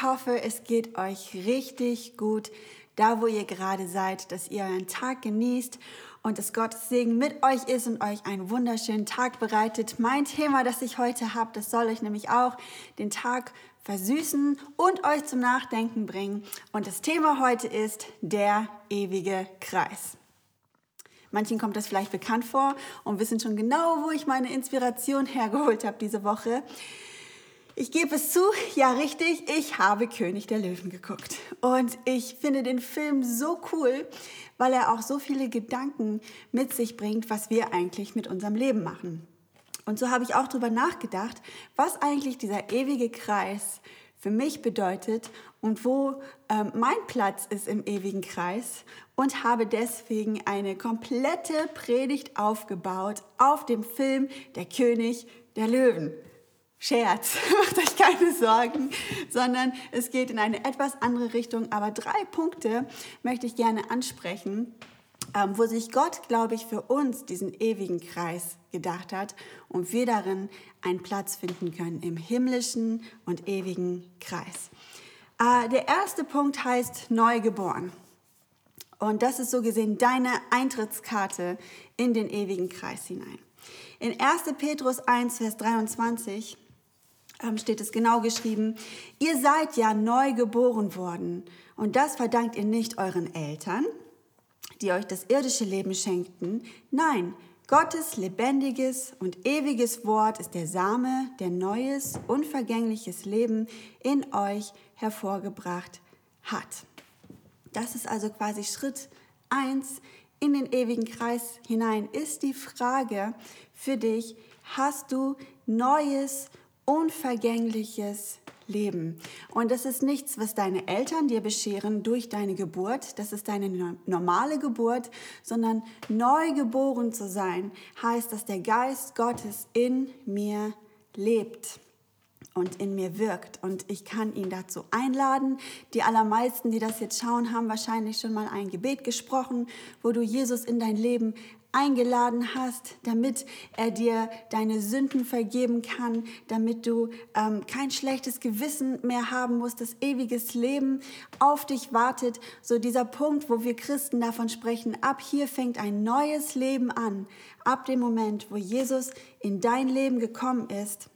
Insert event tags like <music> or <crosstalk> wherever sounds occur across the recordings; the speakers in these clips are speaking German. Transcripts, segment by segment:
Ich hoffe, es geht euch richtig gut, da wo ihr gerade seid, dass ihr euren Tag genießt und dass Gottes Segen mit euch ist und euch einen wunderschönen Tag bereitet. Mein Thema, das ich heute habe, das soll euch nämlich auch den Tag versüßen und euch zum Nachdenken bringen. Und das Thema heute ist der ewige Kreis. Manchen kommt das vielleicht bekannt vor und wissen schon genau, wo ich meine Inspiration <laughs> hergeholt habe diese Woche. Ich gebe es zu, ja richtig, ich habe König der Löwen geguckt. Und ich finde den Film so cool, weil er auch so viele Gedanken mit sich bringt, was wir eigentlich mit unserem Leben machen. Und so habe ich auch darüber nachgedacht, was eigentlich dieser ewige Kreis für mich bedeutet und wo ähm, mein Platz ist im ewigen Kreis und habe deswegen eine komplette Predigt aufgebaut auf dem Film Der König der Löwen. Scherz, <laughs> macht euch keine Sorgen, sondern es geht in eine etwas andere Richtung. Aber drei Punkte möchte ich gerne ansprechen, ähm, wo sich Gott, glaube ich, für uns diesen ewigen Kreis gedacht hat und wir darin einen Platz finden können im himmlischen und ewigen Kreis. Äh, der erste Punkt heißt Neugeboren. Und das ist so gesehen deine Eintrittskarte in den ewigen Kreis hinein. In 1. Petrus 1, Vers 23 ähm, steht es genau geschrieben, ihr seid ja neu geboren worden und das verdankt ihr nicht euren Eltern, die euch das irdische Leben schenkten. Nein, Gottes lebendiges und ewiges Wort ist der Same, der neues, unvergängliches Leben in euch hervorgebracht hat. Das ist also quasi Schritt eins in den ewigen Kreis hinein. Ist die Frage für dich, hast du neues, unvergängliches Leben. Und das ist nichts, was deine Eltern dir bescheren durch deine Geburt. Das ist deine normale Geburt, sondern neu geboren zu sein heißt, dass der Geist Gottes in mir lebt und in mir wirkt. Und ich kann ihn dazu einladen. Die allermeisten, die das jetzt schauen, haben wahrscheinlich schon mal ein Gebet gesprochen, wo du Jesus in dein Leben eingeladen hast, damit er dir deine Sünden vergeben kann, damit du ähm, kein schlechtes Gewissen mehr haben musst, das ewiges Leben auf dich wartet. So dieser Punkt, wo wir Christen davon sprechen, ab hier fängt ein neues Leben an, ab dem Moment, wo Jesus in dein Leben gekommen ist.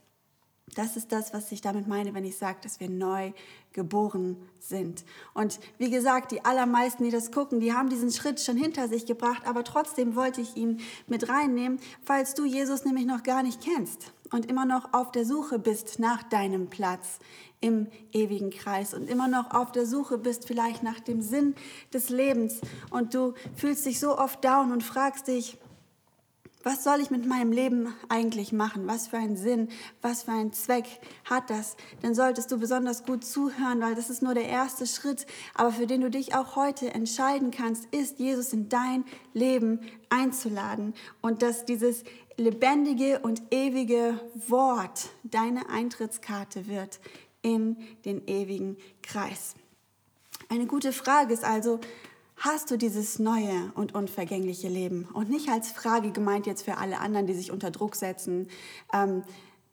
Das ist das, was ich damit meine, wenn ich sage, dass wir neu geboren sind. Und wie gesagt, die allermeisten, die das gucken, die haben diesen Schritt schon hinter sich gebracht, aber trotzdem wollte ich ihn mit reinnehmen, falls du Jesus nämlich noch gar nicht kennst und immer noch auf der Suche bist nach deinem Platz im ewigen Kreis und immer noch auf der Suche bist vielleicht nach dem Sinn des Lebens und du fühlst dich so oft down und fragst dich, was soll ich mit meinem Leben eigentlich machen? Was für einen Sinn, was für einen Zweck hat das? Dann solltest du besonders gut zuhören, weil das ist nur der erste Schritt, aber für den du dich auch heute entscheiden kannst, ist Jesus in dein Leben einzuladen und dass dieses lebendige und ewige Wort deine Eintrittskarte wird in den ewigen Kreis. Eine gute Frage ist also, hast du dieses neue und unvergängliche Leben? Und nicht als Frage gemeint jetzt für alle anderen, die sich unter Druck setzen. Ähm,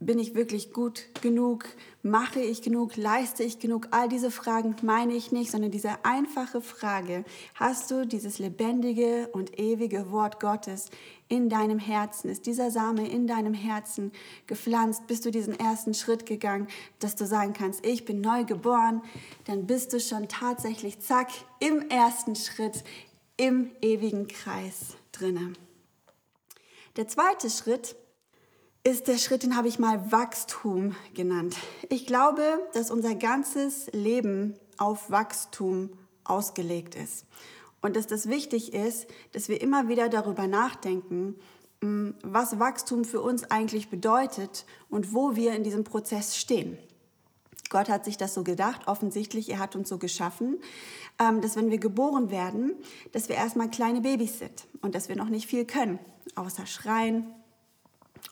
bin ich wirklich gut genug? Mache ich genug? Leiste ich genug? All diese Fragen meine ich nicht, sondern diese einfache Frage, hast du dieses lebendige und ewige Wort Gottes in deinem Herzen? Ist dieser Same in deinem Herzen gepflanzt? Bist du diesen ersten Schritt gegangen, dass du sagen kannst, ich bin neu geboren? Dann bist du schon tatsächlich, zack, im ersten Schritt im ewigen Kreis drinne. Der zweite Schritt ist der Schritt, den habe ich mal Wachstum genannt. Ich glaube, dass unser ganzes Leben auf Wachstum ausgelegt ist. Und dass das wichtig ist, dass wir immer wieder darüber nachdenken, mm, was Wachstum für uns eigentlich bedeutet und wo wir in diesem Prozess stehen. Gott hat sich das so gedacht, offensichtlich, er hat uns so geschaffen, ähm, dass wenn wir geboren werden, dass wir erstmal kleine Babys sind und dass wir noch nicht viel können, außer schreien,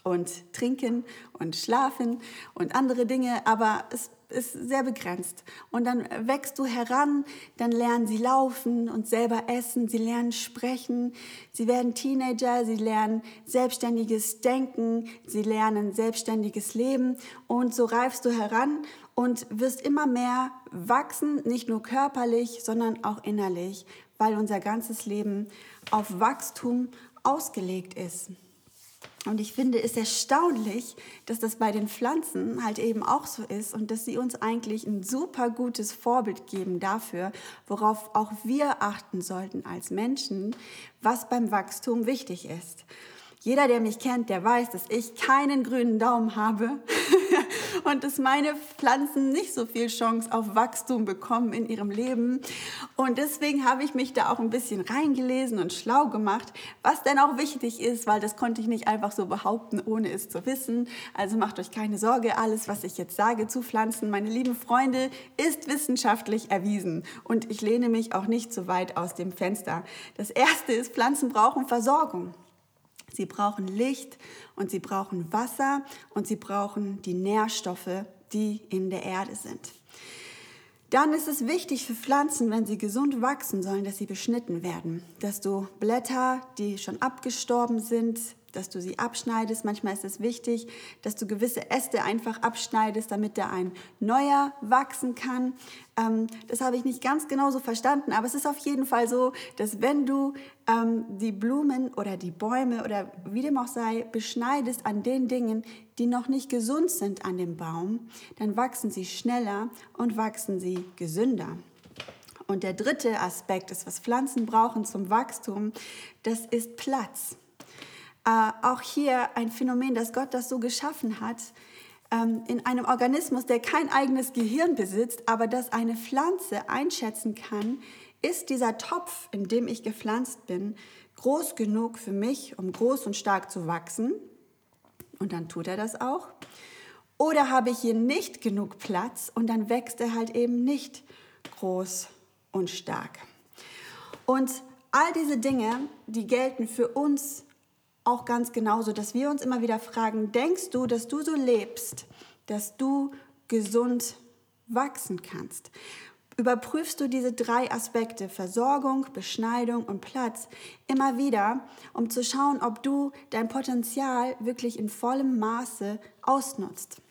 und trinken und schlafen und andere Dinge, aber es ist sehr begrenzt. Und dann wächst du heran, dann lernen sie laufen und selber essen, sie lernen sprechen, sie werden Teenager, sie lernen selbstständiges Denken, sie lernen selbstständiges Leben und so reifst du heran und wirst immer mehr wachsen, nicht nur körperlich, sondern auch innerlich, weil unser ganzes Leben auf Wachstum ausgelegt ist. Und ich finde es erstaunlich, dass das bei den Pflanzen halt eben auch so ist und dass sie uns eigentlich ein super gutes Vorbild geben dafür, worauf auch wir achten sollten als Menschen, was beim Wachstum wichtig ist. Jeder, der mich kennt, der weiß, dass ich keinen grünen Daumen habe <laughs> und dass meine Pflanzen nicht so viel Chance auf Wachstum bekommen in ihrem Leben. Und deswegen habe ich mich da auch ein bisschen reingelesen und schlau gemacht, was denn auch wichtig ist, weil das konnte ich nicht einfach so behaupten, ohne es zu wissen. Also macht euch keine Sorge, alles, was ich jetzt sage zu Pflanzen, meine lieben Freunde, ist wissenschaftlich erwiesen. Und ich lehne mich auch nicht so weit aus dem Fenster. Das erste ist, Pflanzen brauchen Versorgung. Sie brauchen Licht und sie brauchen Wasser und sie brauchen die Nährstoffe, die in der Erde sind. Dann ist es wichtig für Pflanzen, wenn sie gesund wachsen sollen, dass sie beschnitten werden, dass du Blätter, die schon abgestorben sind, dass du sie abschneidest. Manchmal ist es wichtig, dass du gewisse Äste einfach abschneidest, damit da ein neuer wachsen kann. Ähm, das habe ich nicht ganz genau so verstanden, aber es ist auf jeden Fall so, dass wenn du ähm, die Blumen oder die Bäume oder wie dem auch sei, beschneidest an den Dingen, die noch nicht gesund sind an dem Baum, dann wachsen sie schneller und wachsen sie gesünder. Und der dritte Aspekt ist, was Pflanzen brauchen zum Wachstum, das ist Platz. Äh, auch hier ein Phänomen, dass Gott das so geschaffen hat, ähm, in einem Organismus, der kein eigenes Gehirn besitzt, aber das eine Pflanze einschätzen kann, ist dieser Topf, in dem ich gepflanzt bin, groß genug für mich, um groß und stark zu wachsen? Und dann tut er das auch. Oder habe ich hier nicht genug Platz und dann wächst er halt eben nicht groß und stark. Und all diese Dinge, die gelten für uns auch ganz genauso, dass wir uns immer wieder fragen, denkst du, dass du so lebst, dass du gesund wachsen kannst? Überprüfst du diese drei Aspekte, Versorgung, Beschneidung und Platz, immer wieder, um zu schauen, ob du dein Potenzial wirklich in vollem Maße ausnutzt.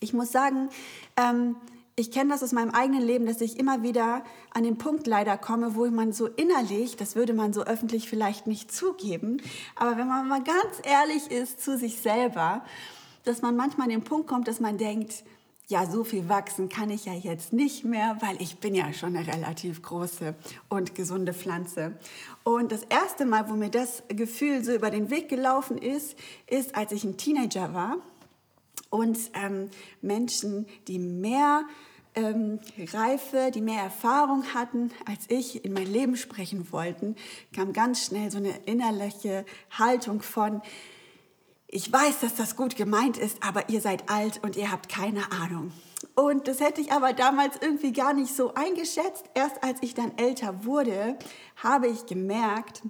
Ich muss sagen, ähm, ich kenne das aus meinem eigenen Leben, dass ich immer wieder an den Punkt leider komme, wo man so innerlich, das würde man so öffentlich vielleicht nicht zugeben, aber wenn man mal ganz ehrlich ist zu sich selber, dass man manchmal an den Punkt kommt, dass man denkt, ja, so viel wachsen kann ich ja jetzt nicht mehr, weil ich bin ja schon eine relativ große und gesunde Pflanze. Und das erste Mal, wo mir das Gefühl so über den Weg gelaufen ist, ist, als ich ein Teenager war und ähm, Menschen, die mehr ähm, Reife, die mehr Erfahrung hatten als ich, in mein Leben sprechen wollten, kam ganz schnell so eine innerliche Haltung von, ich weiß, dass das gut gemeint ist, aber ihr seid alt und ihr habt keine Ahnung. Und das hätte ich aber damals irgendwie gar nicht so eingeschätzt. Erst als ich dann älter wurde, habe ich gemerkt,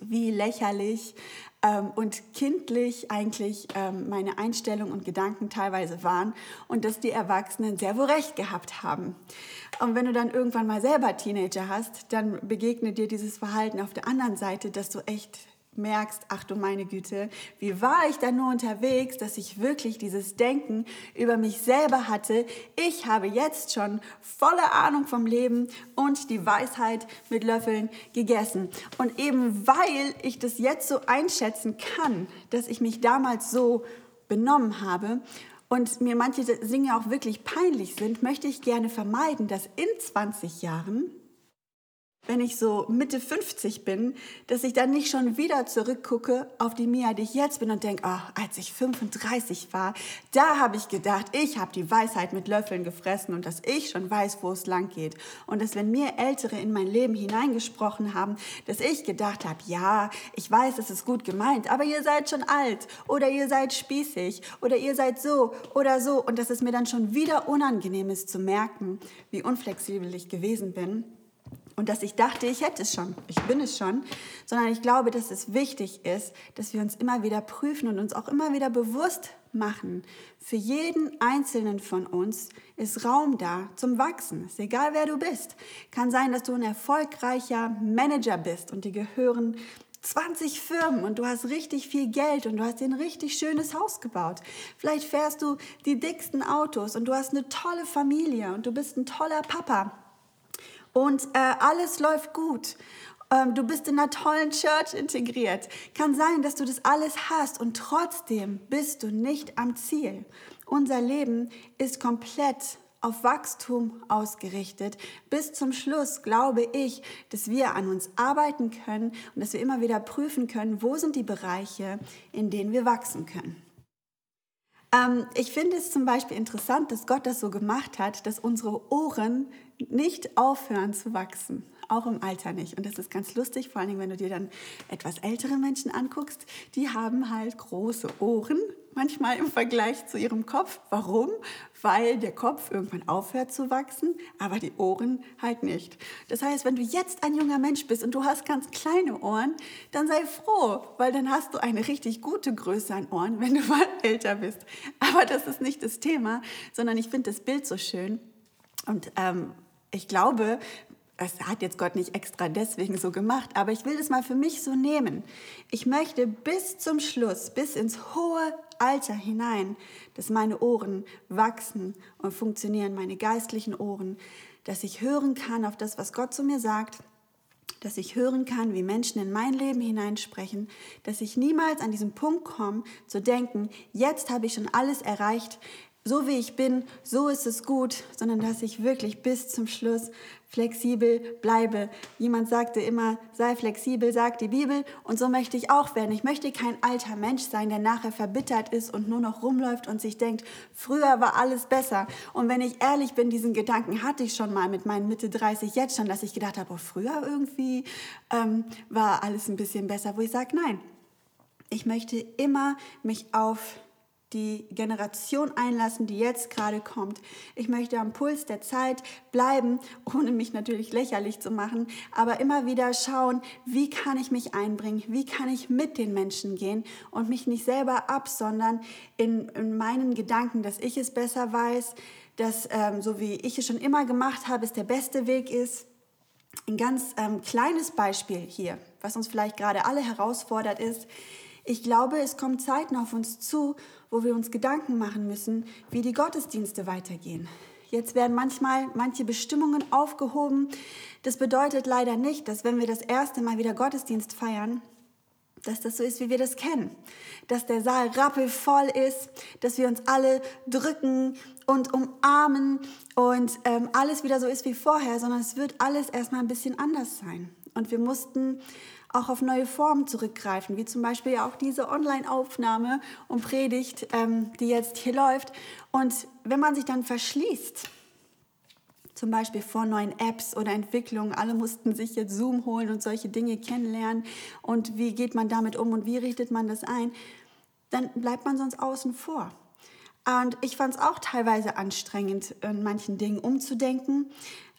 wie lächerlich ähm, und kindlich eigentlich ähm, meine Einstellung und Gedanken teilweise waren und dass die Erwachsenen sehr wohl recht gehabt haben. Und wenn du dann irgendwann mal selber Teenager hast, dann begegnet dir dieses Verhalten auf der anderen Seite, dass du echt merkst, ach du meine Güte, wie war ich da nur unterwegs, dass ich wirklich dieses Denken über mich selber hatte. Ich habe jetzt schon volle Ahnung vom Leben und die Weisheit mit Löffeln gegessen. Und eben weil ich das jetzt so einschätzen kann, dass ich mich damals so benommen habe und mir manche Dinge auch wirklich peinlich sind, möchte ich gerne vermeiden, dass in 20 Jahren wenn ich so Mitte 50 bin, dass ich dann nicht schon wieder zurückgucke auf die Mia, die ich jetzt bin und denke, oh, als ich 35 war, da habe ich gedacht, ich habe die Weisheit mit Löffeln gefressen und dass ich schon weiß, wo es lang geht. Und dass wenn mir Ältere in mein Leben hineingesprochen haben, dass ich gedacht habe, ja, ich weiß, es ist gut gemeint, aber ihr seid schon alt oder ihr seid spießig oder ihr seid so oder so und dass es mir dann schon wieder unangenehm ist zu merken, wie unflexibel ich gewesen bin und dass ich dachte, ich hätte es schon, ich bin es schon, sondern ich glaube, dass es wichtig ist, dass wir uns immer wieder prüfen und uns auch immer wieder bewusst machen. Für jeden einzelnen von uns ist Raum da zum Wachsen. Ist egal, wer du bist. Kann sein, dass du ein erfolgreicher Manager bist und dir gehören 20 Firmen und du hast richtig viel Geld und du hast dir ein richtig schönes Haus gebaut. Vielleicht fährst du die dicksten Autos und du hast eine tolle Familie und du bist ein toller Papa. Und äh, alles läuft gut. Ähm, du bist in einer tollen Church integriert. Kann sein, dass du das alles hast und trotzdem bist du nicht am Ziel. Unser Leben ist komplett auf Wachstum ausgerichtet. Bis zum Schluss glaube ich, dass wir an uns arbeiten können und dass wir immer wieder prüfen können, wo sind die Bereiche, in denen wir wachsen können. Ähm, ich finde es zum Beispiel interessant, dass Gott das so gemacht hat, dass unsere Ohren nicht aufhören zu wachsen auch im Alter nicht. Und das ist ganz lustig, vor allem wenn du dir dann etwas ältere Menschen anguckst, die haben halt große Ohren manchmal im Vergleich zu ihrem Kopf. Warum? Weil der Kopf irgendwann aufhört zu wachsen, aber die Ohren halt nicht. Das heißt, wenn du jetzt ein junger Mensch bist und du hast ganz kleine Ohren, dann sei froh, weil dann hast du eine richtig gute Größe an Ohren, wenn du mal älter bist. Aber das ist nicht das Thema, sondern ich finde das Bild so schön. Und ähm, ich glaube, es hat jetzt Gott nicht extra deswegen so gemacht, aber ich will das mal für mich so nehmen. Ich möchte bis zum Schluss, bis ins hohe Alter hinein, dass meine Ohren wachsen und funktionieren, meine geistlichen Ohren, dass ich hören kann auf das, was Gott zu mir sagt, dass ich hören kann, wie Menschen in mein Leben hineinsprechen, dass ich niemals an diesen Punkt komme, zu denken, jetzt habe ich schon alles erreicht, so wie ich bin, so ist es gut, sondern dass ich wirklich bis zum Schluss flexibel bleibe. Jemand sagte immer, sei flexibel, sagt die Bibel. Und so möchte ich auch werden. Ich möchte kein alter Mensch sein, der nachher verbittert ist und nur noch rumläuft und sich denkt, früher war alles besser. Und wenn ich ehrlich bin, diesen Gedanken hatte ich schon mal mit meinen Mitte 30 jetzt schon, dass ich gedacht habe, oh, früher irgendwie ähm, war alles ein bisschen besser. Wo ich sage, nein, ich möchte immer mich auf die Generation einlassen, die jetzt gerade kommt. Ich möchte am Puls der Zeit bleiben, ohne mich natürlich lächerlich zu machen, aber immer wieder schauen, wie kann ich mich einbringen, wie kann ich mit den Menschen gehen und mich nicht selber absondern in, in meinen Gedanken, dass ich es besser weiß, dass ähm, so wie ich es schon immer gemacht habe, es der beste Weg ist. Ein ganz ähm, kleines Beispiel hier, was uns vielleicht gerade alle herausfordert, ist, ich glaube, es kommen Zeiten auf uns zu, wo wir uns Gedanken machen müssen, wie die Gottesdienste weitergehen. Jetzt werden manchmal manche Bestimmungen aufgehoben. Das bedeutet leider nicht, dass wenn wir das erste Mal wieder Gottesdienst feiern, dass das so ist, wie wir das kennen. Dass der Saal rappelvoll ist, dass wir uns alle drücken und umarmen und ähm, alles wieder so ist wie vorher, sondern es wird alles erstmal ein bisschen anders sein. Und wir mussten auch auf neue Formen zurückgreifen, wie zum Beispiel ja auch diese Online-Aufnahme und Predigt, ähm, die jetzt hier läuft. Und wenn man sich dann verschließt, zum Beispiel vor neuen Apps oder Entwicklungen, alle mussten sich jetzt Zoom holen und solche Dinge kennenlernen und wie geht man damit um und wie richtet man das ein, dann bleibt man sonst außen vor. Und ich fand es auch teilweise anstrengend, in manchen Dingen umzudenken.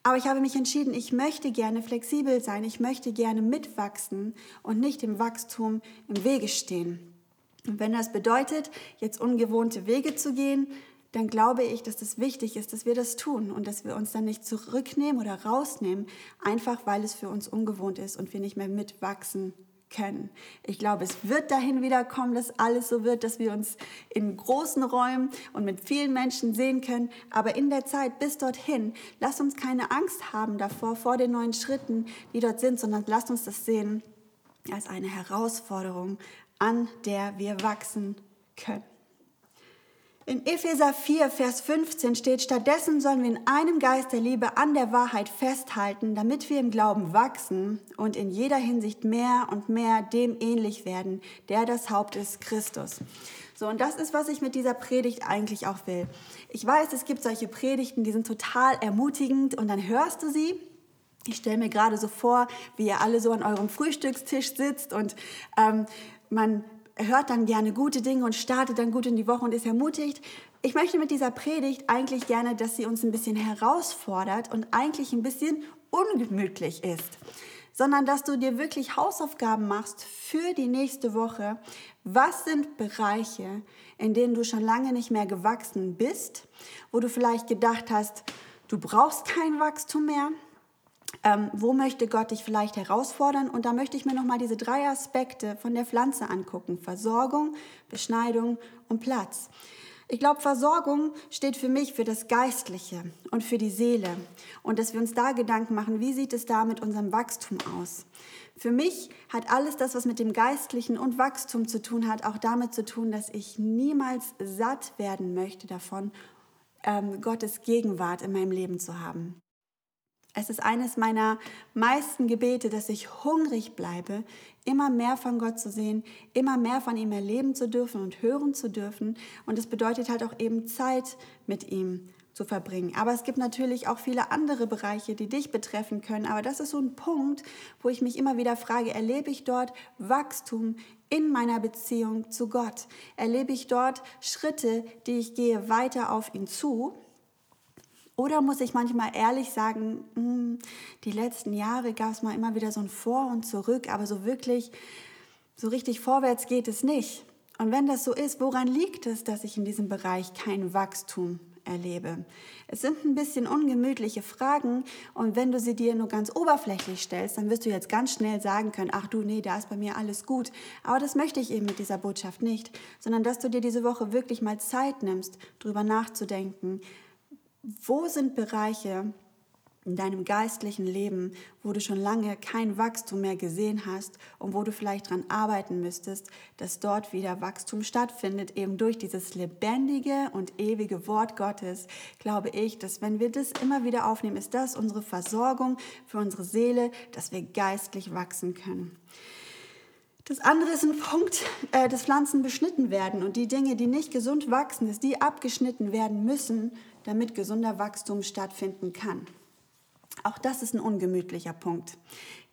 Aber ich habe mich entschieden, ich möchte gerne flexibel sein, ich möchte gerne mitwachsen und nicht dem Wachstum im Wege stehen. Und wenn das bedeutet, jetzt ungewohnte Wege zu gehen, dann glaube ich, dass es das wichtig ist, dass wir das tun und dass wir uns dann nicht zurücknehmen oder rausnehmen, einfach weil es für uns ungewohnt ist und wir nicht mehr mitwachsen können. Ich glaube, es wird dahin wieder kommen, dass alles so wird, dass wir uns in großen Räumen und mit vielen Menschen sehen können. Aber in der Zeit bis dorthin, lasst uns keine Angst haben davor, vor den neuen Schritten, die dort sind, sondern lasst uns das sehen als eine Herausforderung, an der wir wachsen können. In Epheser 4, Vers 15 steht, stattdessen sollen wir in einem Geist der Liebe an der Wahrheit festhalten, damit wir im Glauben wachsen und in jeder Hinsicht mehr und mehr dem ähnlich werden, der das Haupt ist, Christus. So, und das ist, was ich mit dieser Predigt eigentlich auch will. Ich weiß, es gibt solche Predigten, die sind total ermutigend und dann hörst du sie ich stelle mir gerade so vor, wie ihr alle so an eurem Frühstückstisch sitzt und ähm, man hört dann gerne gute Dinge und startet dann gut in die Woche und ist ermutigt. Ich möchte mit dieser Predigt eigentlich gerne, dass sie uns ein bisschen herausfordert und eigentlich ein bisschen ungemütlich ist, sondern dass du dir wirklich Hausaufgaben machst für die nächste Woche. Was sind Bereiche, in denen du schon lange nicht mehr gewachsen bist, wo du vielleicht gedacht hast, du brauchst kein Wachstum mehr, ähm, wo möchte Gott dich vielleicht herausfordern? Und da möchte ich mir nochmal diese drei Aspekte von der Pflanze angucken. Versorgung, Beschneidung und Platz. Ich glaube, Versorgung steht für mich für das Geistliche und für die Seele. Und dass wir uns da Gedanken machen, wie sieht es da mit unserem Wachstum aus? Für mich hat alles das, was mit dem Geistlichen und Wachstum zu tun hat, auch damit zu tun, dass ich niemals satt werden möchte davon, ähm, Gottes Gegenwart in meinem Leben zu haben. Es ist eines meiner meisten Gebete, dass ich hungrig bleibe, immer mehr von Gott zu sehen, immer mehr von ihm erleben zu dürfen und hören zu dürfen. Und es bedeutet halt auch eben Zeit mit ihm zu verbringen. Aber es gibt natürlich auch viele andere Bereiche, die dich betreffen können. Aber das ist so ein Punkt, wo ich mich immer wieder frage, erlebe ich dort Wachstum in meiner Beziehung zu Gott? Erlebe ich dort Schritte, die ich gehe weiter auf ihn zu? Oder muss ich manchmal ehrlich sagen, hm, die letzten Jahre gab es mal immer wieder so ein Vor und Zurück, aber so wirklich, so richtig vorwärts geht es nicht. Und wenn das so ist, woran liegt es, dass ich in diesem Bereich kein Wachstum erlebe? Es sind ein bisschen ungemütliche Fragen und wenn du sie dir nur ganz oberflächlich stellst, dann wirst du jetzt ganz schnell sagen können, ach du, nee, da ist bei mir alles gut. Aber das möchte ich eben mit dieser Botschaft nicht, sondern dass du dir diese Woche wirklich mal Zeit nimmst, drüber nachzudenken, wo sind Bereiche in deinem geistlichen Leben, wo du schon lange kein Wachstum mehr gesehen hast und wo du vielleicht daran arbeiten müsstest, dass dort wieder Wachstum stattfindet, eben durch dieses lebendige und ewige Wort Gottes, glaube ich, dass wenn wir das immer wieder aufnehmen, ist das unsere Versorgung für unsere Seele, dass wir geistlich wachsen können. Das andere ist ein Punkt, äh, dass Pflanzen beschnitten werden und die Dinge, die nicht gesund wachsen, dass die abgeschnitten werden müssen, damit gesunder Wachstum stattfinden kann. Auch das ist ein ungemütlicher Punkt.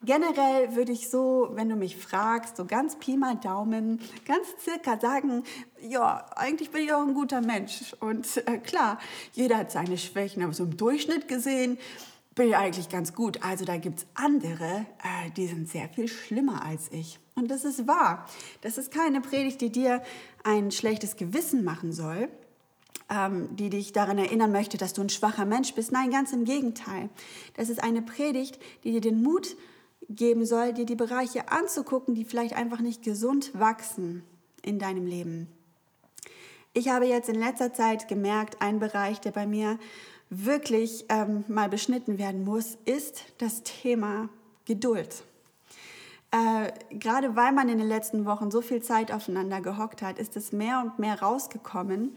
Generell würde ich so, wenn du mich fragst, so ganz Pi mal Daumen, ganz circa sagen, ja, eigentlich bin ich auch ein guter Mensch. Und äh, klar, jeder hat seine Schwächen, aber so im Durchschnitt gesehen bin ich eigentlich ganz gut. Also da gibt es andere, äh, die sind sehr viel schlimmer als ich. Und das ist wahr. Das ist keine Predigt, die dir ein schlechtes Gewissen machen soll, ähm, die dich daran erinnern möchte, dass du ein schwacher Mensch bist. Nein, ganz im Gegenteil. Das ist eine Predigt, die dir den Mut geben soll, dir die Bereiche anzugucken, die vielleicht einfach nicht gesund wachsen in deinem Leben. Ich habe jetzt in letzter Zeit gemerkt, ein Bereich, der bei mir wirklich ähm, mal beschnitten werden muss, ist das Thema Geduld. Äh, gerade weil man in den letzten Wochen so viel Zeit aufeinander gehockt hat, ist es mehr und mehr rausgekommen,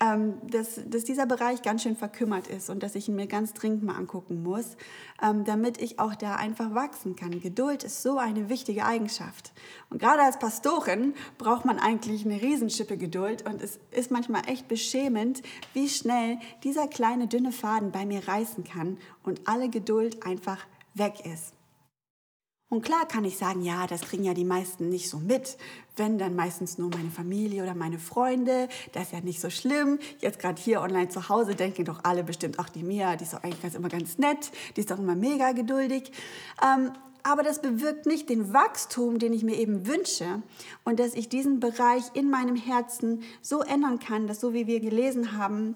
ähm, dass, dass dieser Bereich ganz schön verkümmert ist und dass ich ihn mir ganz dringend mal angucken muss, ähm, damit ich auch da einfach wachsen kann. Geduld ist so eine wichtige Eigenschaft. Und gerade als Pastorin braucht man eigentlich eine Riesenschippe Geduld und es ist manchmal echt beschämend, wie schnell dieser kleine dünne Faden bei mir reißen kann und alle Geduld einfach weg ist. Und klar kann ich sagen, ja, das kriegen ja die meisten nicht so mit. Wenn, dann meistens nur meine Familie oder meine Freunde. Das ist ja nicht so schlimm. Jetzt gerade hier online zu Hause denken doch alle bestimmt, ach, die Mia, die ist doch eigentlich ganz, immer ganz nett. Die ist doch immer mega geduldig. Ähm, aber das bewirkt nicht den Wachstum, den ich mir eben wünsche und dass ich diesen Bereich in meinem Herzen so ändern kann, dass so wie wir gelesen haben,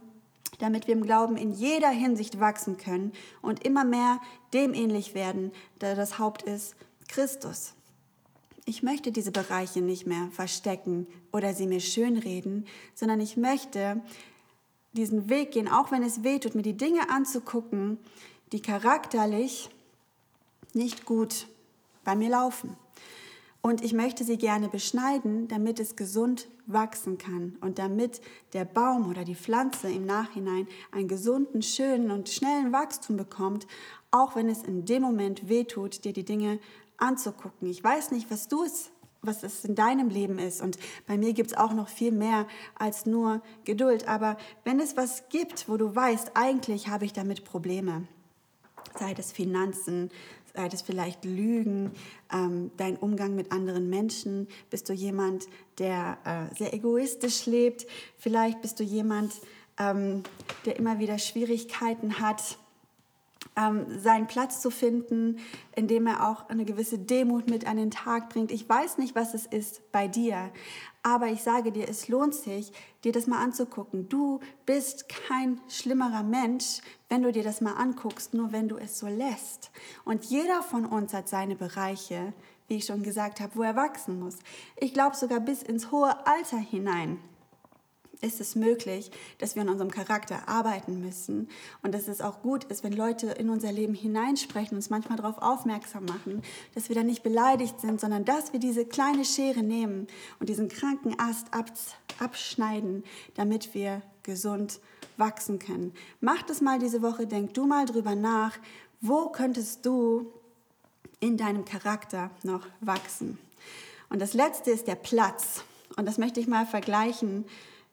damit wir im Glauben in jeder Hinsicht wachsen können und immer mehr dem ähnlich werden, der das Haupt ist, Christus. Ich möchte diese Bereiche nicht mehr verstecken oder sie mir schönreden, sondern ich möchte diesen Weg gehen, auch wenn es weh tut, mir die Dinge anzugucken, die charakterlich nicht gut bei mir laufen. Und ich möchte sie gerne beschneiden, damit es gesund wachsen kann und damit der Baum oder die Pflanze im Nachhinein einen gesunden, schönen und schnellen Wachstum bekommt, auch wenn es in dem Moment wehtut, dir die Dinge anzugucken. Ich weiß nicht, was du es was es in deinem Leben ist. Und bei mir gibt es auch noch viel mehr als nur Geduld. Aber wenn es was gibt, wo du weißt, eigentlich habe ich damit Probleme, sei es Finanzen, sei es vielleicht Lügen, ähm, dein Umgang mit anderen Menschen, bist du jemand, der äh, sehr egoistisch lebt, vielleicht bist du jemand, ähm, der immer wieder Schwierigkeiten hat, ähm, seinen Platz zu finden, indem er auch eine gewisse Demut mit an den Tag bringt. Ich weiß nicht, was es ist bei dir, aber ich sage dir, es lohnt sich, dir das mal anzugucken. Du bist kein schlimmerer Mensch, wenn du dir das mal anguckst, nur wenn du es so lässt. Und jeder von uns hat seine Bereiche, wie ich schon gesagt habe, wo er wachsen muss. Ich glaube sogar bis ins hohe Alter hinein ist es möglich, dass wir an unserem Charakter arbeiten müssen und dass es auch gut ist, wenn Leute in unser Leben hineinsprechen, uns manchmal darauf aufmerksam machen, dass wir da nicht beleidigt sind, sondern dass wir diese kleine Schere nehmen und diesen kranken Ast abschneiden, damit wir gesund wachsen können. Mach das mal diese Woche, denk du mal drüber nach, wo könntest du in deinem Charakter noch wachsen? Und das letzte ist der Platz. Und das möchte ich mal vergleichen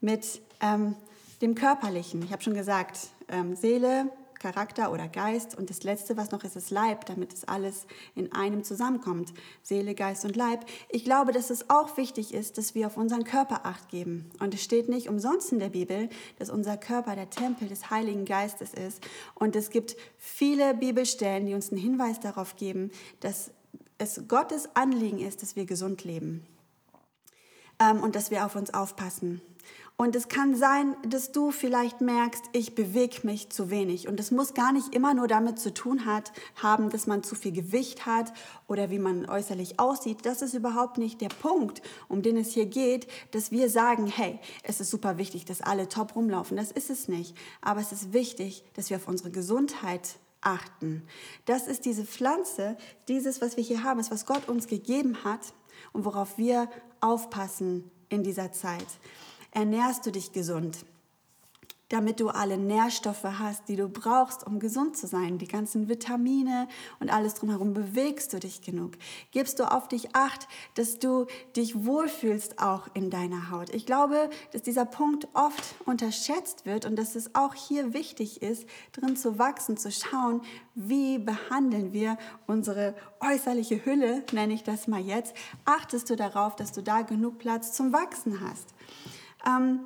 mit ähm, dem Körperlichen. Ich habe schon gesagt, ähm, Seele, Charakter oder Geist und das Letzte, was noch ist, ist Leib, damit es alles in einem zusammenkommt. Seele, Geist und Leib. Ich glaube, dass es auch wichtig ist, dass wir auf unseren Körper acht geben. Und es steht nicht umsonst in der Bibel, dass unser Körper der Tempel des Heiligen Geistes ist. Und es gibt viele Bibelstellen, die uns einen Hinweis darauf geben, dass es Gottes Anliegen ist, dass wir gesund leben ähm, und dass wir auf uns aufpassen. Und es kann sein, dass du vielleicht merkst, ich bewege mich zu wenig. Und es muss gar nicht immer nur damit zu tun hat, haben, dass man zu viel Gewicht hat oder wie man äußerlich aussieht. Das ist überhaupt nicht der Punkt, um den es hier geht, dass wir sagen, hey, es ist super wichtig, dass alle top rumlaufen. Das ist es nicht. Aber es ist wichtig, dass wir auf unsere Gesundheit achten. Das ist diese Pflanze, dieses, was wir hier haben, ist, was Gott uns gegeben hat und worauf wir aufpassen in dieser Zeit ernährst du dich gesund, damit du alle Nährstoffe hast, die du brauchst, um gesund zu sein. Die ganzen Vitamine und alles drumherum bewegst du dich genug. Gibst du auf dich acht, dass du dich wohlfühlst auch in deiner Haut. Ich glaube, dass dieser Punkt oft unterschätzt wird und dass es auch hier wichtig ist, drin zu wachsen, zu schauen, wie behandeln wir unsere äußerliche Hülle, nenne ich das mal jetzt. Achtest du darauf, dass du da genug Platz zum Wachsen hast? Ähm,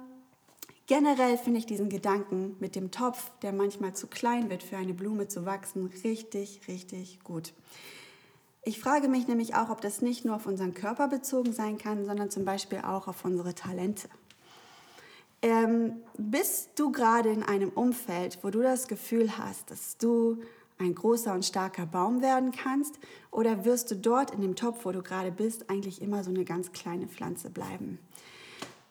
generell finde ich diesen Gedanken mit dem Topf, der manchmal zu klein wird für eine Blume zu wachsen, richtig, richtig gut. Ich frage mich nämlich auch, ob das nicht nur auf unseren Körper bezogen sein kann, sondern zum Beispiel auch auf unsere Talente. Ähm, bist du gerade in einem Umfeld, wo du das Gefühl hast, dass du ein großer und starker Baum werden kannst? Oder wirst du dort in dem Topf, wo du gerade bist, eigentlich immer so eine ganz kleine Pflanze bleiben?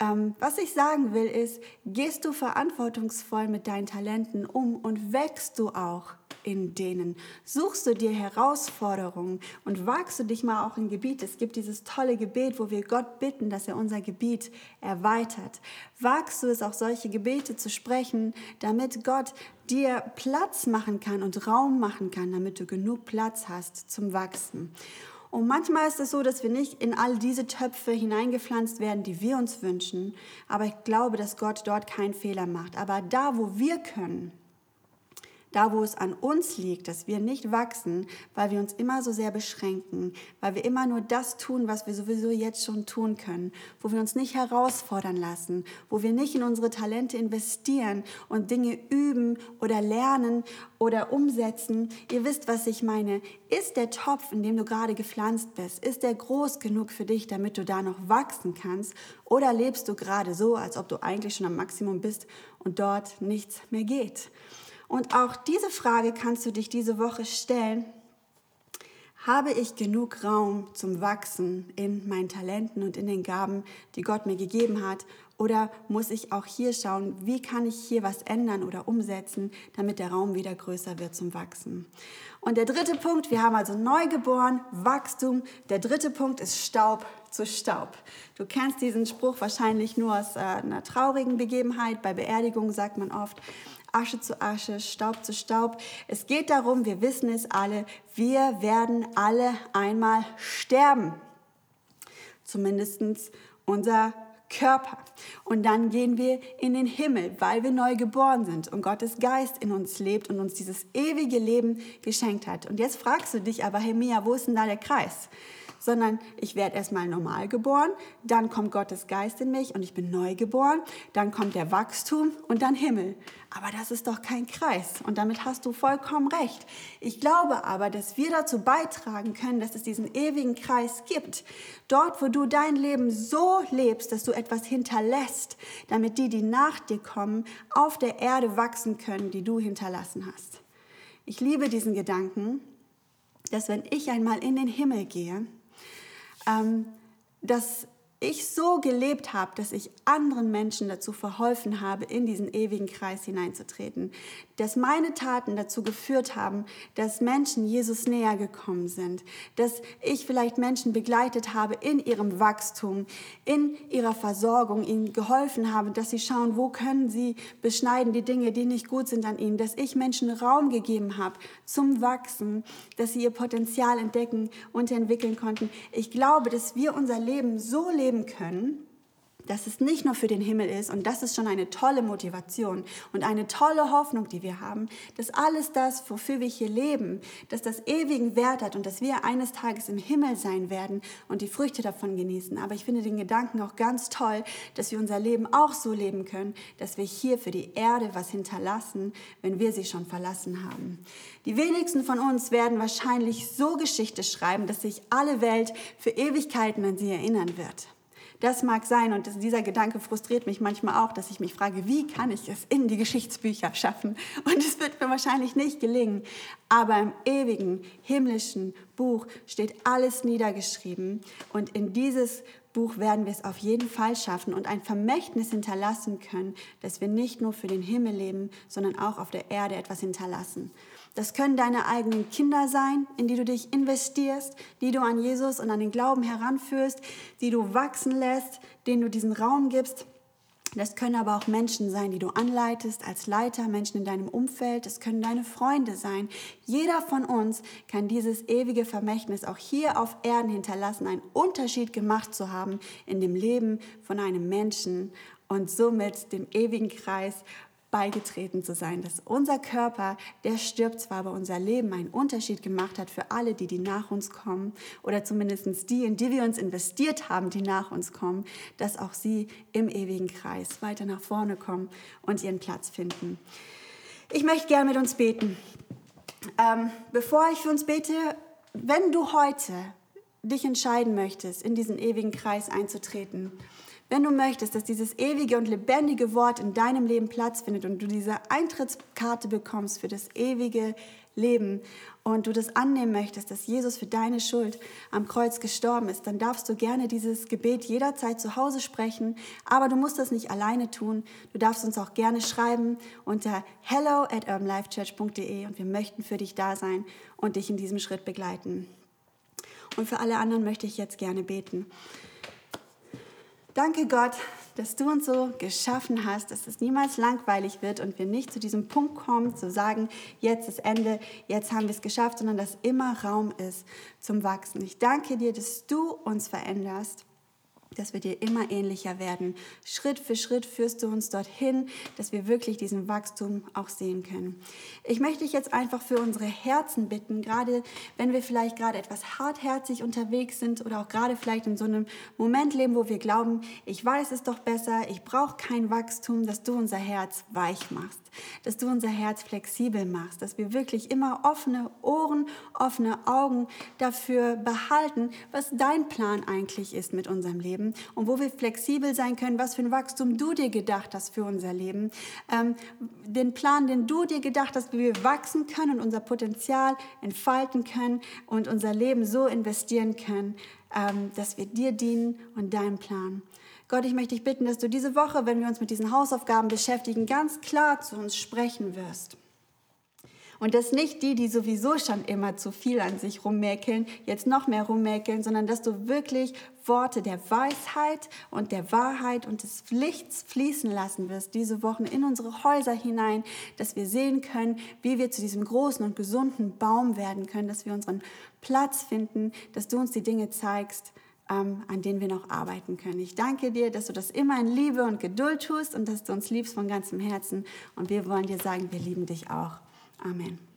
Ähm, was ich sagen will ist, gehst du verantwortungsvoll mit deinen Talenten um und wächst du auch in denen? Suchst du dir Herausforderungen und wagst du dich mal auch in Gebiet? Es gibt dieses tolle Gebet, wo wir Gott bitten, dass er unser Gebiet erweitert. Wagst du es auch solche Gebete zu sprechen, damit Gott dir Platz machen kann und Raum machen kann, damit du genug Platz hast zum Wachsen? Und manchmal ist es so, dass wir nicht in all diese Töpfe hineingepflanzt werden, die wir uns wünschen. Aber ich glaube, dass Gott dort keinen Fehler macht. Aber da, wo wir können, da wo es an uns liegt, dass wir nicht wachsen, weil wir uns immer so sehr beschränken, weil wir immer nur das tun, was wir sowieso jetzt schon tun können, wo wir uns nicht herausfordern lassen, wo wir nicht in unsere Talente investieren und Dinge üben oder lernen oder umsetzen. Ihr wisst, was ich meine. Ist der Topf, in dem du gerade gepflanzt bist, ist der groß genug für dich, damit du da noch wachsen kannst? Oder lebst du gerade so, als ob du eigentlich schon am Maximum bist und dort nichts mehr geht? Und auch diese Frage kannst du dich diese Woche stellen. Habe ich genug Raum zum Wachsen in meinen Talenten und in den Gaben, die Gott mir gegeben hat? Oder muss ich auch hier schauen, wie kann ich hier was ändern oder umsetzen, damit der Raum wieder größer wird zum Wachsen? Und der dritte Punkt, wir haben also Neugeboren, Wachstum. Der dritte Punkt ist Staub zu Staub. Du kennst diesen Spruch wahrscheinlich nur aus äh, einer traurigen Begebenheit. Bei Beerdigungen sagt man oft, Asche zu Asche, Staub zu Staub. Es geht darum, wir wissen es alle, wir werden alle einmal sterben. Zumindest unser Körper. Und dann gehen wir in den Himmel, weil wir neu geboren sind und Gottes Geist in uns lebt und uns dieses ewige Leben geschenkt hat. Und jetzt fragst du dich aber, hey Mia, wo ist denn da der Kreis? Sondern ich werde erstmal normal geboren, dann kommt Gottes Geist in mich und ich bin neu geboren, dann kommt der Wachstum und dann Himmel. Aber das ist doch kein Kreis und damit hast du vollkommen recht. Ich glaube aber, dass wir dazu beitragen können, dass es diesen ewigen Kreis gibt. Dort, wo du dein Leben so lebst, dass du etwas hinterlässt, damit die, die nach dir kommen, auf der Erde wachsen können, die du hinterlassen hast. Ich liebe diesen Gedanken, dass wenn ich einmal in den Himmel gehe, ähm, dass ich so gelebt habe, dass ich anderen Menschen dazu verholfen habe, in diesen ewigen Kreis hineinzutreten. Dass meine Taten dazu geführt haben, dass Menschen Jesus näher gekommen sind. Dass ich vielleicht Menschen begleitet habe in ihrem Wachstum, in ihrer Versorgung, ihnen geholfen habe, dass sie schauen, wo können sie beschneiden die Dinge, die nicht gut sind an ihnen. Dass ich Menschen Raum gegeben habe zum Wachsen, dass sie ihr Potenzial entdecken und entwickeln konnten. Ich glaube, dass wir unser Leben so leben, leben können, dass es nicht nur für den Himmel ist, und das ist schon eine tolle Motivation und eine tolle Hoffnung, die wir haben, dass alles das, wofür wir hier leben, dass das ewigen Wert hat und dass wir eines Tages im Himmel sein werden und die Früchte davon genießen. Aber ich finde den Gedanken auch ganz toll, dass wir unser Leben auch so leben können, dass wir hier für die Erde was hinterlassen, wenn wir sie schon verlassen haben. Die wenigsten von uns werden wahrscheinlich so Geschichte schreiben, dass sich alle Welt für Ewigkeiten an sie erinnern wird. Das mag sein und dieser Gedanke frustriert mich manchmal auch, dass ich mich frage, wie kann ich es in die Geschichtsbücher schaffen? Und es wird mir wahrscheinlich nicht gelingen. Aber im ewigen himmlischen Buch steht alles niedergeschrieben und in dieses Buch werden wir es auf jeden Fall schaffen und ein Vermächtnis hinterlassen können, dass wir nicht nur für den Himmel leben, sondern auch auf der Erde etwas hinterlassen. Das können deine eigenen Kinder sein, in die du dich investierst, die du an Jesus und an den Glauben heranführst, die du wachsen lässt, denen du diesen Raum gibst. Das können aber auch Menschen sein, die du anleitest als Leiter, Menschen in deinem Umfeld. Das können deine Freunde sein. Jeder von uns kann dieses ewige Vermächtnis auch hier auf Erden hinterlassen, einen Unterschied gemacht zu haben in dem Leben von einem Menschen und somit dem ewigen Kreis beigetreten zu sein, dass unser Körper, der stirbt zwar, aber unser Leben einen Unterschied gemacht hat für alle, die, die nach uns kommen oder zumindest die, in die wir uns investiert haben, die nach uns kommen, dass auch sie im ewigen Kreis weiter nach vorne kommen und ihren Platz finden. Ich möchte gerne mit uns beten. Ähm, bevor ich für uns bete, wenn du heute dich entscheiden möchtest, in diesen ewigen Kreis einzutreten, wenn du möchtest, dass dieses ewige und lebendige Wort in deinem Leben Platz findet und du diese Eintrittskarte bekommst für das ewige Leben und du das annehmen möchtest, dass Jesus für deine Schuld am Kreuz gestorben ist, dann darfst du gerne dieses Gebet jederzeit zu Hause sprechen, aber du musst das nicht alleine tun. Du darfst uns auch gerne schreiben unter hello at urbanlifechurch.de und wir möchten für dich da sein und dich in diesem Schritt begleiten. Und für alle anderen möchte ich jetzt gerne beten. Danke Gott, dass du uns so geschaffen hast, dass es niemals langweilig wird und wir nicht zu diesem Punkt kommen, zu sagen, jetzt ist Ende, jetzt haben wir es geschafft, sondern dass immer Raum ist zum Wachsen. Ich danke dir, dass du uns veränderst dass wir dir immer ähnlicher werden. Schritt für Schritt führst du uns dorthin, dass wir wirklich diesen Wachstum auch sehen können. Ich möchte dich jetzt einfach für unsere Herzen bitten, gerade wenn wir vielleicht gerade etwas hartherzig unterwegs sind oder auch gerade vielleicht in so einem Moment leben, wo wir glauben, ich weiß es doch besser, ich brauche kein Wachstum, dass du unser Herz weich machst, dass du unser Herz flexibel machst, dass wir wirklich immer offene Ohren, offene Augen dafür behalten, was dein Plan eigentlich ist mit unserem Leben und wo wir flexibel sein können, was für ein Wachstum du dir gedacht hast für unser Leben. Ähm, den Plan, den du dir gedacht hast, wie wir wachsen können und unser Potenzial entfalten können und unser Leben so investieren können, ähm, dass wir dir dienen und deinem Plan. Gott, ich möchte dich bitten, dass du diese Woche, wenn wir uns mit diesen Hausaufgaben beschäftigen, ganz klar zu uns sprechen wirst. Und dass nicht die, die sowieso schon immer zu viel an sich rummäkeln, jetzt noch mehr rummäkeln, sondern dass du wirklich Worte der Weisheit und der Wahrheit und des Lichts fließen lassen wirst, diese Wochen in unsere Häuser hinein, dass wir sehen können, wie wir zu diesem großen und gesunden Baum werden können, dass wir unseren Platz finden, dass du uns die Dinge zeigst, an denen wir noch arbeiten können. Ich danke dir, dass du das immer in Liebe und Geduld tust und dass du uns liebst von ganzem Herzen. Und wir wollen dir sagen, wir lieben dich auch. Amen.